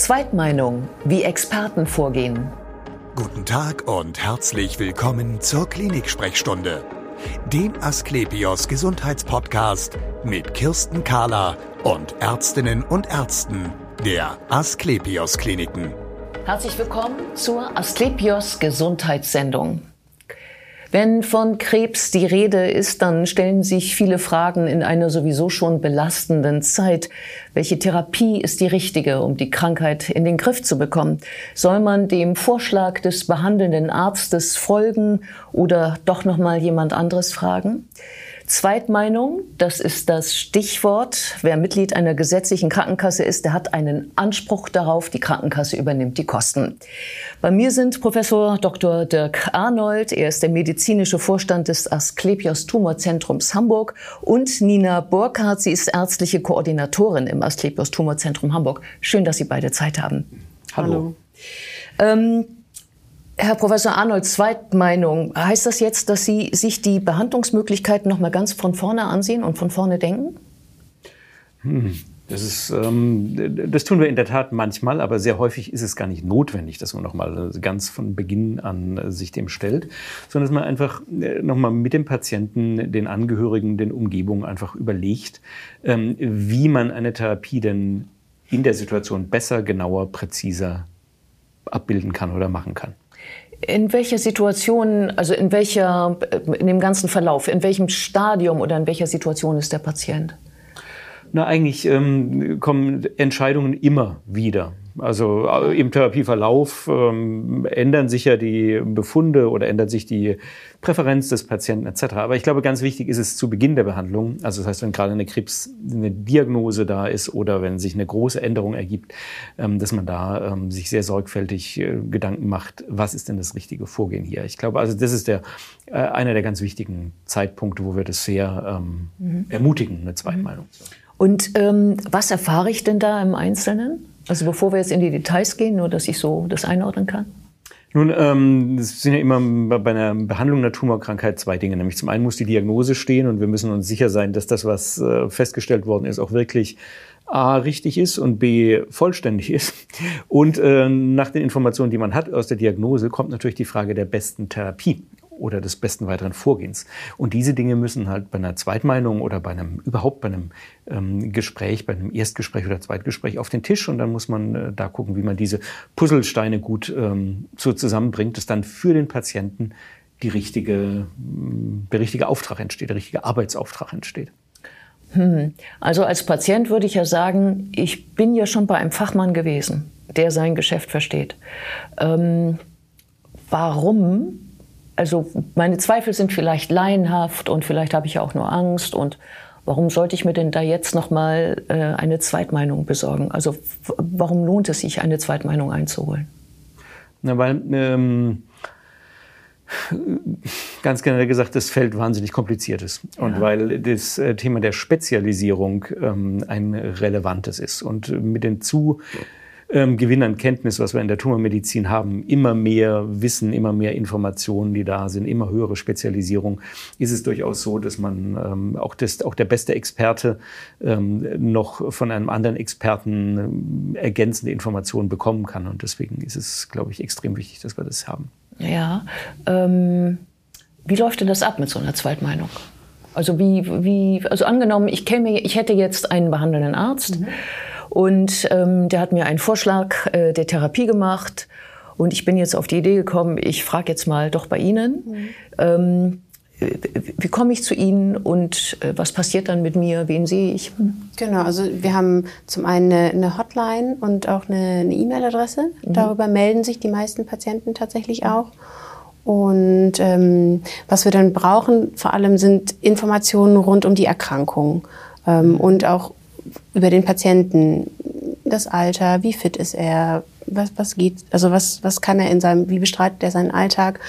Zweitmeinung, wie Experten vorgehen. Guten Tag und herzlich willkommen zur Klinik-Sprechstunde, dem Asklepios Gesundheitspodcast mit Kirsten Kahler und Ärztinnen und Ärzten der Asklepios Kliniken. Herzlich willkommen zur Asklepios Gesundheitssendung. Wenn von Krebs die Rede ist, dann stellen sich viele Fragen in einer sowieso schon belastenden Zeit. Welche Therapie ist die richtige, um die Krankheit in den Griff zu bekommen? Soll man dem Vorschlag des behandelnden Arztes folgen oder doch noch mal jemand anderes fragen? Zweitmeinung, das ist das Stichwort. Wer Mitglied einer gesetzlichen Krankenkasse ist, der hat einen Anspruch darauf, die Krankenkasse übernimmt die Kosten. Bei mir sind Professor Dr. Dirk Arnold, er ist der medizinische Vorstand des Asklepios Tumorzentrums Hamburg und Nina Burkhardt, sie ist ärztliche Koordinatorin im Asklepios Tumorzentrum Hamburg. Schön, dass Sie beide Zeit haben. Hallo. Hallo. Ähm, Herr Professor Arnold, Zweitmeinung. Heißt das jetzt, dass Sie sich die Behandlungsmöglichkeiten noch mal ganz von vorne ansehen und von vorne denken? Hm. Das, ist, ähm, das tun wir in der Tat manchmal, aber sehr häufig ist es gar nicht notwendig, dass man nochmal ganz von Beginn an sich dem stellt, sondern dass man einfach äh, nochmal mit dem Patienten, den Angehörigen, den Umgebungen einfach überlegt, ähm, wie man eine Therapie denn in der Situation besser, genauer, präziser abbilden kann oder machen kann. In welcher Situation, also in welcher, in dem ganzen Verlauf, in welchem Stadium oder in welcher Situation ist der Patient? Na, eigentlich ähm, kommen Entscheidungen immer wieder. Also äh, im Therapieverlauf ähm, ändern sich ja die Befunde oder ändert sich die Präferenz des Patienten etc. Aber ich glaube, ganz wichtig ist es zu Beginn der Behandlung, also das heißt, wenn gerade eine Krebs, eine Diagnose da ist oder wenn sich eine große Änderung ergibt, ähm, dass man da ähm, sich sehr sorgfältig äh, Gedanken macht, was ist denn das richtige Vorgehen hier. Ich glaube, also das ist der, äh, einer der ganz wichtigen Zeitpunkte, wo wir das sehr ähm, mhm. ermutigen, eine Zweitmeinung haben. Und ähm, was erfahre ich denn da im Einzelnen? Also bevor wir jetzt in die Details gehen, nur dass ich so das einordnen kann. Nun, ähm, es sind ja immer bei einer Behandlung einer Tumorkrankheit zwei Dinge. Nämlich zum einen muss die Diagnose stehen und wir müssen uns sicher sein, dass das, was äh, festgestellt worden ist, auch wirklich A richtig ist und B vollständig ist. Und äh, nach den Informationen, die man hat aus der Diagnose, kommt natürlich die Frage der besten Therapie oder des besten weiteren Vorgehens. Und diese Dinge müssen halt bei einer Zweitmeinung oder bei einem überhaupt bei einem ähm, Gespräch, bei einem Erstgespräch oder Zweitgespräch auf den Tisch und dann muss man äh, da gucken, wie man diese Puzzlesteine gut ähm, so zusammenbringt, dass dann für den Patienten die richtige, der richtige Auftrag entsteht, der richtige Arbeitsauftrag entsteht. Hm. Also als Patient würde ich ja sagen, ich bin ja schon bei einem Fachmann gewesen, der sein Geschäft versteht. Ähm, warum also meine Zweifel sind vielleicht laienhaft und vielleicht habe ich ja auch nur Angst und warum sollte ich mir denn da jetzt noch mal äh, eine Zweitmeinung besorgen? Also warum lohnt es sich, eine Zweitmeinung einzuholen? Na, weil ähm, ganz generell gesagt, das Feld wahnsinnig kompliziert ist. Und ja. weil das äh, Thema der Spezialisierung ähm, ein relevantes ist. Und mit den zu ähm, Gewinn an Kenntnis, was wir in der Tumormedizin haben, immer mehr Wissen, immer mehr Informationen, die da sind, immer höhere Spezialisierung, ist es durchaus so, dass man ähm, auch, das, auch der beste Experte ähm, noch von einem anderen Experten äh, ergänzende Informationen bekommen kann. Und deswegen ist es, glaube ich, extrem wichtig, dass wir das haben. Ja. Ähm, wie läuft denn das ab mit so einer Zweitmeinung? Also wie, wie, also angenommen, ich käme, ich hätte jetzt einen behandelnden Arzt. Mhm und ähm, der hat mir einen Vorschlag äh, der Therapie gemacht. Und ich bin jetzt auf die Idee gekommen, ich frage jetzt mal doch bei Ihnen. Mhm. Ähm, wie komme ich zu Ihnen und äh, was passiert dann mit mir? Wen sehe ich? Genau, also wir haben zum einen eine, Hotline und auch eine E-Mail-Adresse. Mhm. Darüber melden sich die meisten Patienten tatsächlich auch. Und ähm, was wir dann brauchen, vor allem sind Informationen rund um die Erkrankung ähm, und auch über den Patienten, das Alter, wie fit ist er, was, was geht, also was, was kann er in seinem, wie bestreitet er seinen Alltag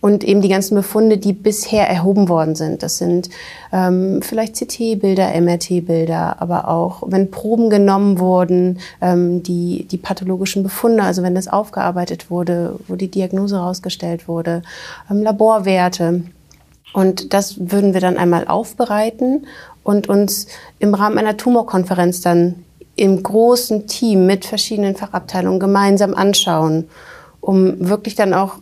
und eben die ganzen Befunde, die bisher erhoben worden sind. Das sind ähm, vielleicht CT-Bilder, MRT-Bilder, aber auch wenn Proben genommen wurden, ähm, die, die pathologischen Befunde, also wenn das aufgearbeitet wurde, wo die Diagnose herausgestellt wurde, ähm, Laborwerte. Und das würden wir dann einmal aufbereiten und uns im Rahmen einer Tumorkonferenz dann im großen Team mit verschiedenen Fachabteilungen gemeinsam anschauen, um wirklich dann auch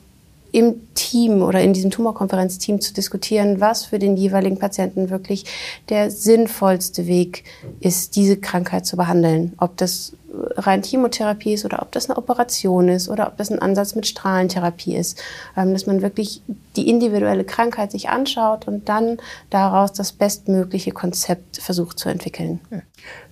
im Team oder in diesem Tumorkonferenzteam zu diskutieren, was für den jeweiligen Patienten wirklich der sinnvollste Weg ist, diese Krankheit zu behandeln. Ob das rein Chemotherapie ist oder ob das eine Operation ist oder ob das ein Ansatz mit Strahlentherapie ist. Ähm, dass man wirklich die individuelle Krankheit sich anschaut und dann daraus das bestmögliche Konzept versucht zu entwickeln.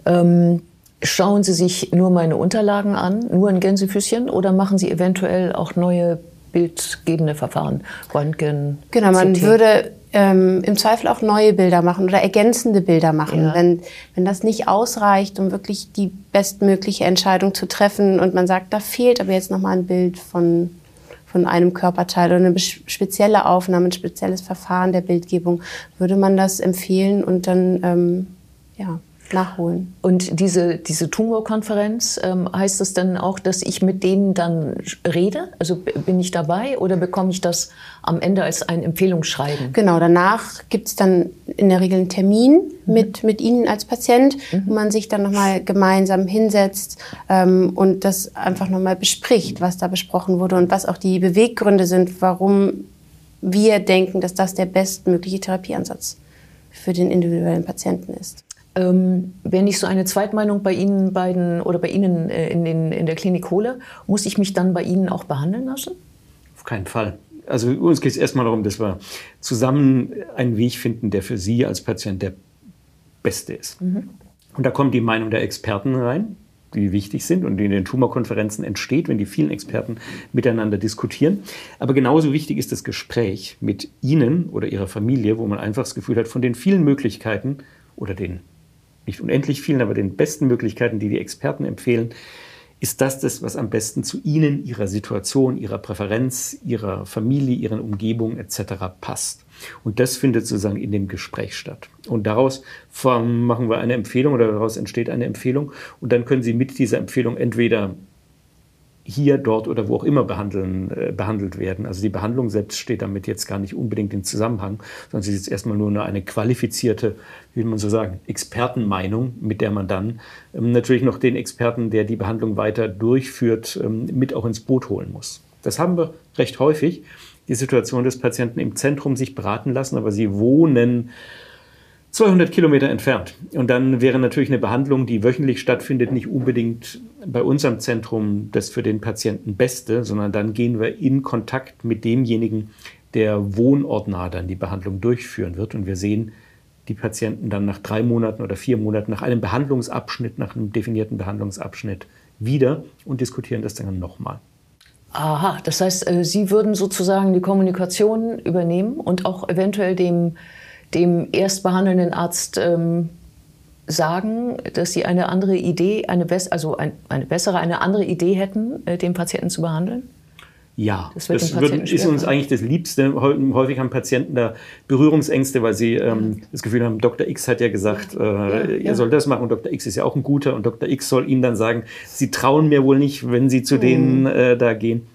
Ähm Schauen Sie sich nur meine Unterlagen an, nur ein Gänsefüßchen, oder machen Sie eventuell auch neue bildgebende Verfahren, Röntgen. Genau, man CT. würde ähm, im Zweifel auch neue Bilder machen oder ergänzende Bilder machen, ja. wenn, wenn das nicht ausreicht, um wirklich die bestmögliche Entscheidung zu treffen und man sagt, da fehlt aber jetzt nochmal ein Bild von, von einem Körperteil oder eine spezielle Aufnahme, ein spezielles Verfahren der Bildgebung, würde man das empfehlen und dann ähm, ja, nachholen. Und diese, diese Tumorkonferenz, ähm, heißt das dann auch, dass ich mit denen dann rede? Also bin ich dabei oder bekomme ich das am Ende als ein Empfehlungsschreiben? Genau, danach gibt es dann in der Regel einen Termin mhm. mit, mit Ihnen als Patient, mhm. wo man sich dann nochmal gemeinsam hinsetzt ähm, und das einfach nochmal bespricht, was da besprochen wurde und was auch die Beweggründe sind, warum wir denken, dass das der bestmögliche Therapieansatz für den individuellen Patienten ist. Ähm, wenn ich so eine Zweitmeinung bei Ihnen beiden oder bei Ihnen äh, in, den, in der Klinik hole, muss ich mich dann bei Ihnen auch behandeln lassen? Auf keinen Fall. Also uns geht es erstmal darum, dass wir zusammen einen Weg finden, der für Sie als Patient der beste ist. Mhm. Und da kommt die Meinung der Experten rein, die wichtig sind und die in den Tumorkonferenzen entsteht, wenn die vielen Experten miteinander diskutieren. Aber genauso wichtig ist das Gespräch mit Ihnen oder Ihrer Familie, wo man einfach das Gefühl hat, von den vielen Möglichkeiten oder den nicht unendlich vielen, aber den besten Möglichkeiten, die die Experten empfehlen, ist das das, was am besten zu Ihnen, Ihrer Situation, Ihrer Präferenz, Ihrer Familie, Ihren Umgebungen etc. passt. Und das findet sozusagen in dem Gespräch statt. Und daraus machen wir eine Empfehlung oder daraus entsteht eine Empfehlung. Und dann können Sie mit dieser Empfehlung entweder hier, dort oder wo auch immer äh, behandelt werden. Also die Behandlung selbst steht damit jetzt gar nicht unbedingt in Zusammenhang, sondern sie ist jetzt erstmal nur eine qualifizierte, wie man so sagen, Expertenmeinung, mit der man dann ähm, natürlich noch den Experten, der die Behandlung weiter durchführt, ähm, mit auch ins Boot holen muss. Das haben wir recht häufig, die Situation des Patienten im Zentrum sich beraten lassen, aber sie wohnen 200 Kilometer entfernt. Und dann wäre natürlich eine Behandlung, die wöchentlich stattfindet, nicht unbedingt bei unserem Zentrum das für den Patienten Beste, sondern dann gehen wir in Kontakt mit demjenigen, der wohnortnah dann die Behandlung durchführen wird. Und wir sehen die Patienten dann nach drei Monaten oder vier Monaten, nach einem Behandlungsabschnitt, nach einem definierten Behandlungsabschnitt wieder und diskutieren das dann nochmal. Aha, das heißt, äh, Sie würden sozusagen die Kommunikation übernehmen und auch eventuell dem dem erstbehandelnden Arzt ähm, sagen, dass sie eine andere Idee, eine, also ein, eine bessere, eine andere Idee hätten, äh, den Patienten zu behandeln? Ja, das, das wird, ist uns eigentlich das Liebste. Häufig haben Patienten da Berührungsängste, weil sie ähm, das Gefühl haben, Dr. X hat ja gesagt, äh, ja, er ja. soll das machen und Dr. X ist ja auch ein guter und Dr. X soll ihnen dann sagen, sie trauen mir wohl nicht, wenn sie zu mhm. denen äh, da gehen.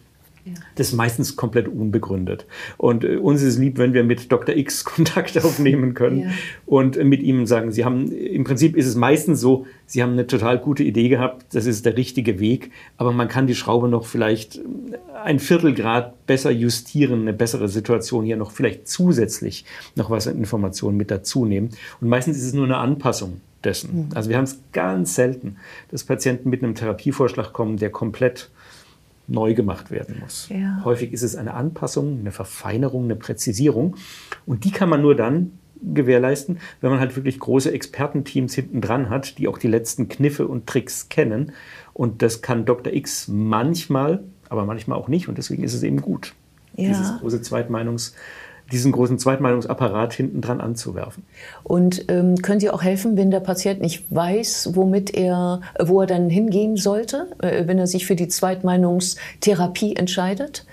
Das ist meistens komplett unbegründet. Und äh, uns ist es lieb, wenn wir mit Dr. X Kontakt aufnehmen können ja. und mit ihm sagen, Sie haben, im Prinzip ist es meistens so, Sie haben eine total gute Idee gehabt, das ist der richtige Weg, aber man kann die Schraube noch vielleicht ein Viertelgrad besser justieren, eine bessere Situation hier noch vielleicht zusätzlich noch was an Informationen mit dazu nehmen. Und meistens ist es nur eine Anpassung dessen. Mhm. Also wir haben es ganz selten, dass Patienten mit einem Therapievorschlag kommen, der komplett neu gemacht werden muss. Ja. Häufig ist es eine Anpassung, eine Verfeinerung, eine Präzisierung. Und die kann man nur dann gewährleisten, wenn man halt wirklich große Expertenteams hinten dran hat, die auch die letzten Kniffe und Tricks kennen. Und das kann Dr. X manchmal, aber manchmal auch nicht. Und deswegen ist es eben gut, ja. dieses große Zweitmeinungs- diesen großen Zweitmeinungsapparat hinten dran anzuwerfen. Und ähm, können Sie auch helfen, wenn der Patient nicht weiß, womit er, wo er dann hingehen sollte, äh, wenn er sich für die Zweitmeinungstherapie entscheidet?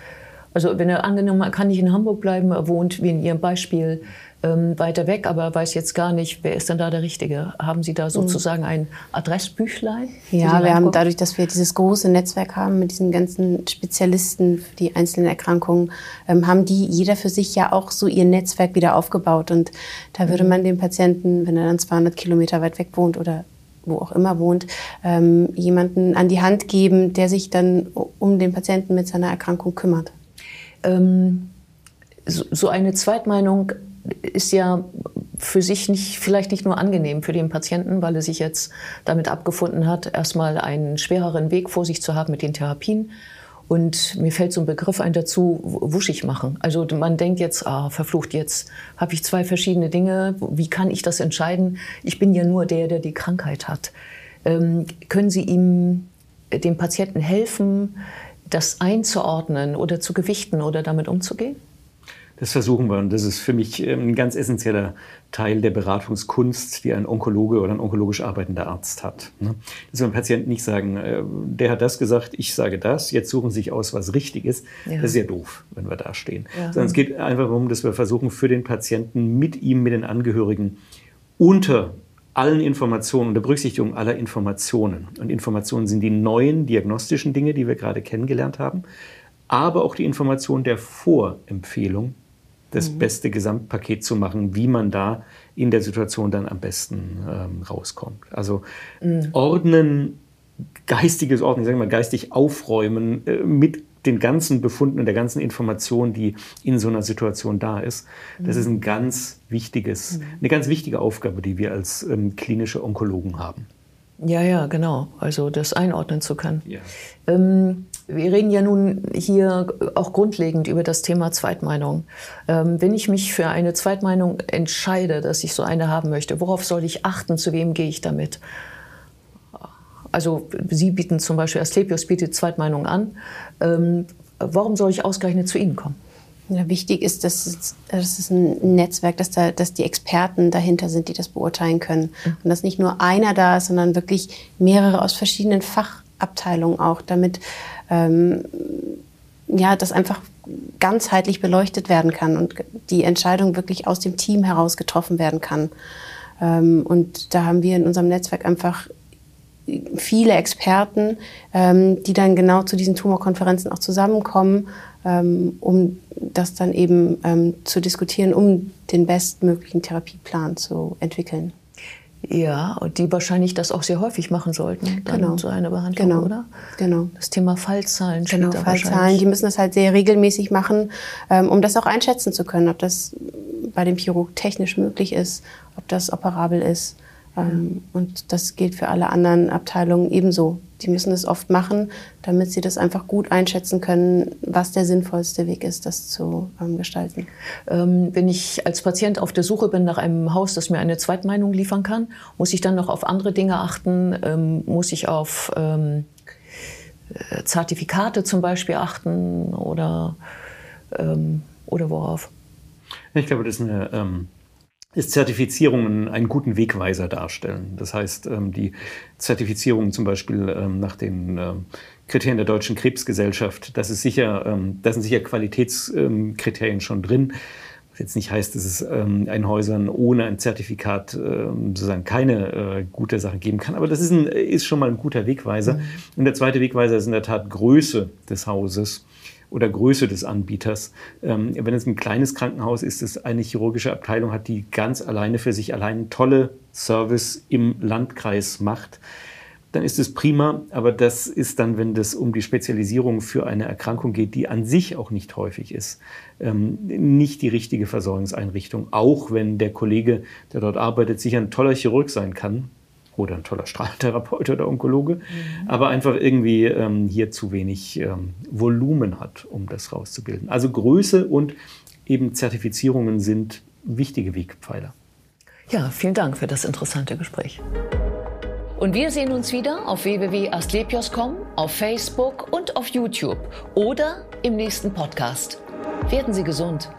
Also wenn er angenommen, er kann nicht in Hamburg bleiben, er wohnt, wie in Ihrem Beispiel, ähm, weiter weg, aber weiß jetzt gar nicht, wer ist denn da der Richtige. Haben Sie da sozusagen ein Adressbüchlein? Ja, wir haben dadurch, dass wir dieses große Netzwerk haben mit diesen ganzen Spezialisten für die einzelnen Erkrankungen, ähm, haben die jeder für sich ja auch so ihr Netzwerk wieder aufgebaut. Und da würde mhm. man dem Patienten, wenn er dann 200 Kilometer weit weg wohnt oder wo auch immer wohnt, ähm, jemanden an die Hand geben, der sich dann um den Patienten mit seiner Erkrankung kümmert. Ähm, so, so eine Zweitmeinung ist ja für sich nicht, vielleicht nicht nur angenehm für den Patienten, weil er sich jetzt damit abgefunden hat, erstmal einen schwereren Weg vor sich zu haben mit den Therapien. Und mir fällt so ein Begriff ein dazu, wuschig machen. Also man denkt jetzt, ah, verflucht, jetzt habe ich zwei verschiedene Dinge. Wie kann ich das entscheiden? Ich bin ja nur der, der die Krankheit hat. Ähm, können Sie ihm, äh, dem Patienten helfen, das einzuordnen oder zu gewichten oder damit umzugehen? Das versuchen wir und das ist für mich ähm, ein ganz essentieller Teil der Beratungskunst, die ein Onkologe oder ein onkologisch arbeitender Arzt hat. Ne? Dass wir dem Patienten nicht sagen, äh, der hat das gesagt, ich sage das, jetzt suchen Sie sich aus, was richtig ist. Ja. Das ist ja doof, wenn wir da stehen. Ja. Sondern es geht einfach darum, dass wir versuchen, für den Patienten mit ihm, mit den Angehörigen unter allen Informationen, unter Berücksichtigung aller Informationen. Und Informationen sind die neuen diagnostischen Dinge, die wir gerade kennengelernt haben, aber auch die Information der Vorempfehlung, das mhm. beste Gesamtpaket zu machen, wie man da in der Situation dann am besten ähm, rauskommt. Also mhm. ordnen, geistiges Ordnen, sagen wir mal, geistig aufräumen äh, mit den ganzen Befunden und der ganzen Information, die in so einer Situation da ist. Das ist ein ganz wichtiges, mhm. eine ganz wichtige Aufgabe, die wir als ähm, klinische Onkologen haben. Ja, ja, genau. Also das einordnen zu können. Ja. Ähm, wir reden ja nun hier auch grundlegend über das Thema Zweitmeinung. Ähm, wenn ich mich für eine Zweitmeinung entscheide, dass ich so eine haben möchte, worauf soll ich achten? Zu wem gehe ich damit? Also Sie bieten zum Beispiel, Asklepios bietet Zweitmeinung an. Ähm, warum soll ich ausgerechnet zu Ihnen kommen? Ja, wichtig ist, dass es, dass es ein Netzwerk, dass, da, dass die Experten dahinter sind, die das beurteilen können. Mhm. Und dass nicht nur einer da ist, sondern wirklich mehrere aus verschiedenen Fachabteilungen auch, damit ähm, ja, das einfach ganzheitlich beleuchtet werden kann und die Entscheidung wirklich aus dem Team heraus getroffen werden kann. Ähm, und da haben wir in unserem Netzwerk einfach viele Experten, ähm, die dann genau zu diesen Tumorkonferenzen auch zusammenkommen ähm, um das dann eben zu diskutieren, um den bestmöglichen Therapieplan zu entwickeln. Ja, und die wahrscheinlich das auch sehr häufig machen sollten, dann genau. so eine Behandlung, genau. oder? Genau. Das Thema Fallzahlen. Genau, Fallzahlen. Die müssen das halt sehr regelmäßig machen, ähm, um das auch einschätzen zu können, ob das bei dem Chirurg technisch möglich ist, ob das operabel ist. Ähm, und das gilt für alle anderen Abteilungen ebenso. Die müssen es oft machen, damit sie das einfach gut einschätzen können, was der sinnvollste Weg ist, das zu ähm, gestalten. Ähm, wenn ich als Patient auf der Suche bin nach einem Haus, das mir eine Zweitmeinung liefern kann, muss ich dann noch auf andere Dinge achten? Ähm, muss ich auf ähm, äh, Zertifikate zum Beispiel achten oder, ähm, oder worauf? Ich glaube, das ist eine ist Zertifizierungen einen guten Wegweiser darstellen. Das heißt, ähm, die Zertifizierungen zum Beispiel ähm, nach den ähm, Kriterien der Deutschen Krebsgesellschaft, das ist sicher, da sind sicher Qualitätskriterien schon drin. Was jetzt nicht heißt, dass es ein Häusern ohne ein Zertifikat sozusagen keine äh, gute Sache geben kann. Aber das ist, ein, ist schon mal ein guter Wegweiser. Mhm. Und der zweite Wegweiser ist in der Tat Größe des Hauses oder Größe des Anbieters. Ähm, wenn es ein kleines Krankenhaus ist, das eine chirurgische Abteilung hat, die ganz alleine für sich allein tolle Service im Landkreis macht, dann ist es prima. Aber das ist dann, wenn es um die Spezialisierung für eine Erkrankung geht, die an sich auch nicht häufig ist, ähm, nicht die richtige Versorgungseinrichtung. Auch wenn der Kollege, der dort arbeitet, sicher ein toller Chirurg sein kann, oder ein toller Strahltherapeut oder Onkologe, mhm. aber einfach irgendwie ähm, hier zu wenig ähm, Volumen hat, um das rauszubilden. Also Größe und eben Zertifizierungen sind wichtige Wegpfeiler. Ja, vielen Dank für das interessante Gespräch. Und wir sehen uns wieder auf www.astlepios.com, auf Facebook und auf YouTube oder im nächsten Podcast. Werden Sie gesund.